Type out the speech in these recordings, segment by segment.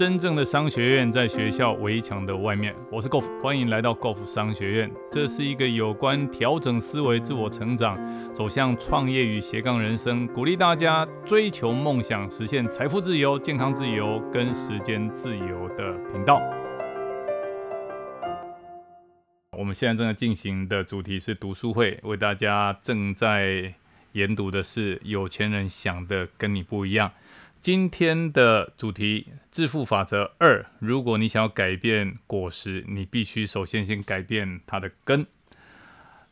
真正的商学院在学校围墙的外面。我是 Golf，欢迎来到 Golf 商学院。这是一个有关调整思维、自我成长、走向创业与斜杠人生，鼓励大家追求梦想、实现财富自由、健康自由跟时间自由的频道。我们现在正在进行的主题是读书会，为大家正在研读的是《有钱人想的跟你不一样》。今天的主题：致富法则二。如果你想要改变果实，你必须首先先改变它的根。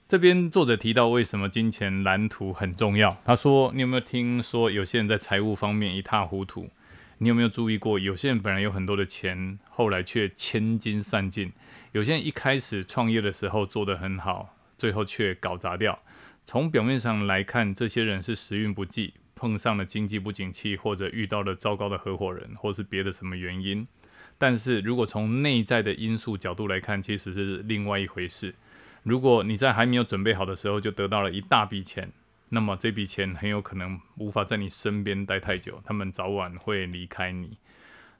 这边作者提到，为什么金钱蓝图很重要？他说：“你有没有听说有些人在财务方面一塌糊涂？你有没有注意过，有些人本来有很多的钱，后来却千金散尽？有些人一开始创业的时候做得很好，最后却搞砸掉。从表面上来看，这些人是时运不济。”碰上了经济不景气，或者遇到了糟糕的合伙人，或是别的什么原因。但是如果从内在的因素角度来看，其实是另外一回事。如果你在还没有准备好的时候就得到了一大笔钱，那么这笔钱很有可能无法在你身边待太久，他们早晚会离开你。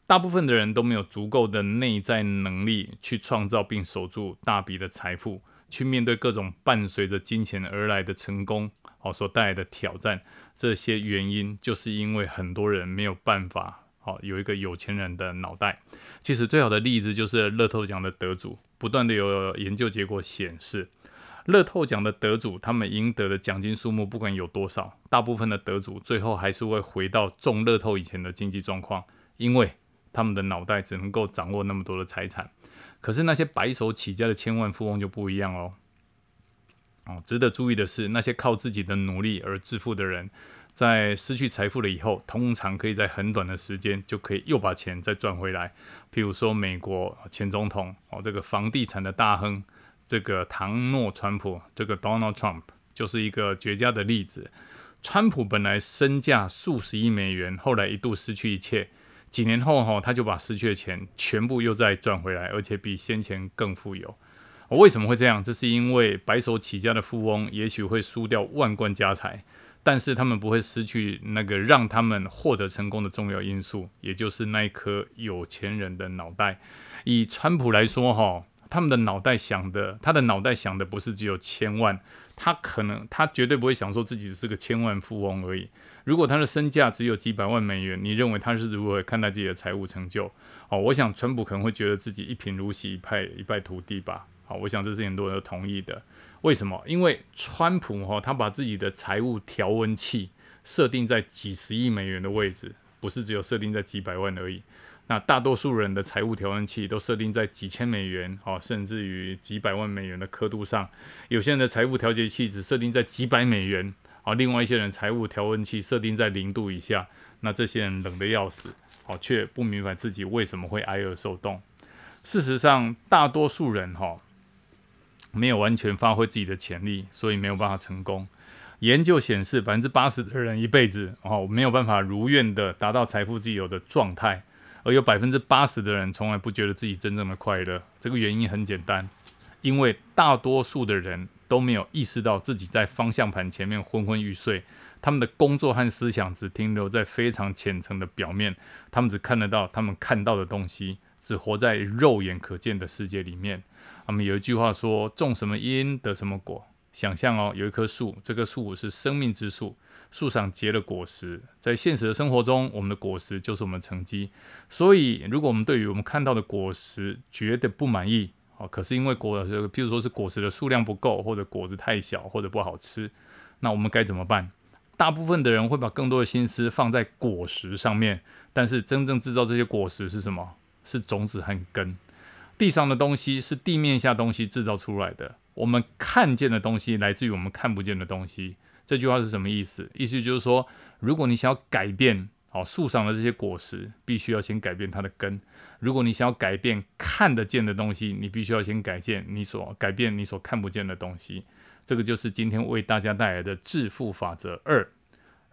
大部分的人都没有足够的内在能力去创造并守住大笔的财富，去面对各种伴随着金钱而来的成功。好，所带来的挑战，这些原因就是因为很多人没有办法，好有一个有钱人的脑袋。其实最好的例子就是乐透奖的得主，不断的有研究结果显示，乐透奖的得主他们赢得的奖金数目不管有多少，大部分的得主最后还是会回到中乐透以前的经济状况，因为他们的脑袋只能够掌握那么多的财产。可是那些白手起家的千万富翁就不一样哦。哦，值得注意的是，那些靠自己的努力而致富的人，在失去财富了以后，通常可以在很短的时间就可以又把钱再赚回来。譬如说，美国前总统哦，这个房地产的大亨，这个唐诺川普，这个 Donald Trump 就是一个绝佳的例子。川普本来身价数十亿美元，后来一度失去一切，几年后哈，他就把失去的钱全部又再赚回来，而且比先前更富有。为什么会这样？这是因为白手起家的富翁也许会输掉万贯家财，但是他们不会失去那个让他们获得成功的重要因素，也就是那一颗有钱人的脑袋。以川普来说，哈，他们的脑袋想的，他的脑袋想的不是只有千万，他可能他绝对不会想说自己是个千万富翁而已。如果他的身价只有几百万美元，你认为他是如何看待自己的财务成就？哦，我想川普可能会觉得自己一贫如洗，一败一败涂地吧。好，我想这是很多人都同意的。为什么？因为川普哈，他把自己的财务调温器设定在几十亿美元的位置，不是只有设定在几百万而已。那大多数人的财务调温器都设定在几千美元，哦，甚至于几百万美元的刻度上。有些人的财务调节器只设定在几百美元，好，另外一些人财务调温器设定在零度以下。那这些人冷得要死，哦，却不明白自己为什么会挨饿受冻。事实上，大多数人哈。没有完全发挥自己的潜力，所以没有办法成功。研究显示，百分之八十的人一辈子哦没有办法如愿的达到财富自由的状态，而有百分之八十的人从来不觉得自己真正的快乐。这个原因很简单，因为大多数的人都没有意识到自己在方向盘前面昏昏欲睡，他们的工作和思想只停留在非常浅层的表面，他们只看得到他们看到的东西。只活在肉眼可见的世界里面。他们有一句话说：“种什么因得什么果。”想象哦，有一棵树，这棵树是生命之树，树上结了果实。在现实的生活中，我们的果实就是我们的成绩。所以，如果我们对于我们看到的果实觉得不满意，哦，可是因为果，譬如说是果实的数量不够，或者果子太小，或者不好吃，那我们该怎么办？大部分的人会把更多的心思放在果实上面，但是真正制造这些果实是什么？是种子和根，地上的东西是地面下东西制造出来的。我们看见的东西来自于我们看不见的东西。这句话是什么意思？意思就是说，如果你想要改变好树上的这些果实，必须要先改变它的根；如果你想要改变看得见的东西，你必须要先改变你所改变你所看不见的东西。这个就是今天为大家带来的致富法则二。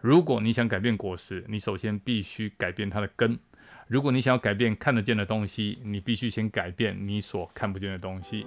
如果你想改变果实，你首先必须改变它的根。如果你想要改变看得见的东西，你必须先改变你所看不见的东西。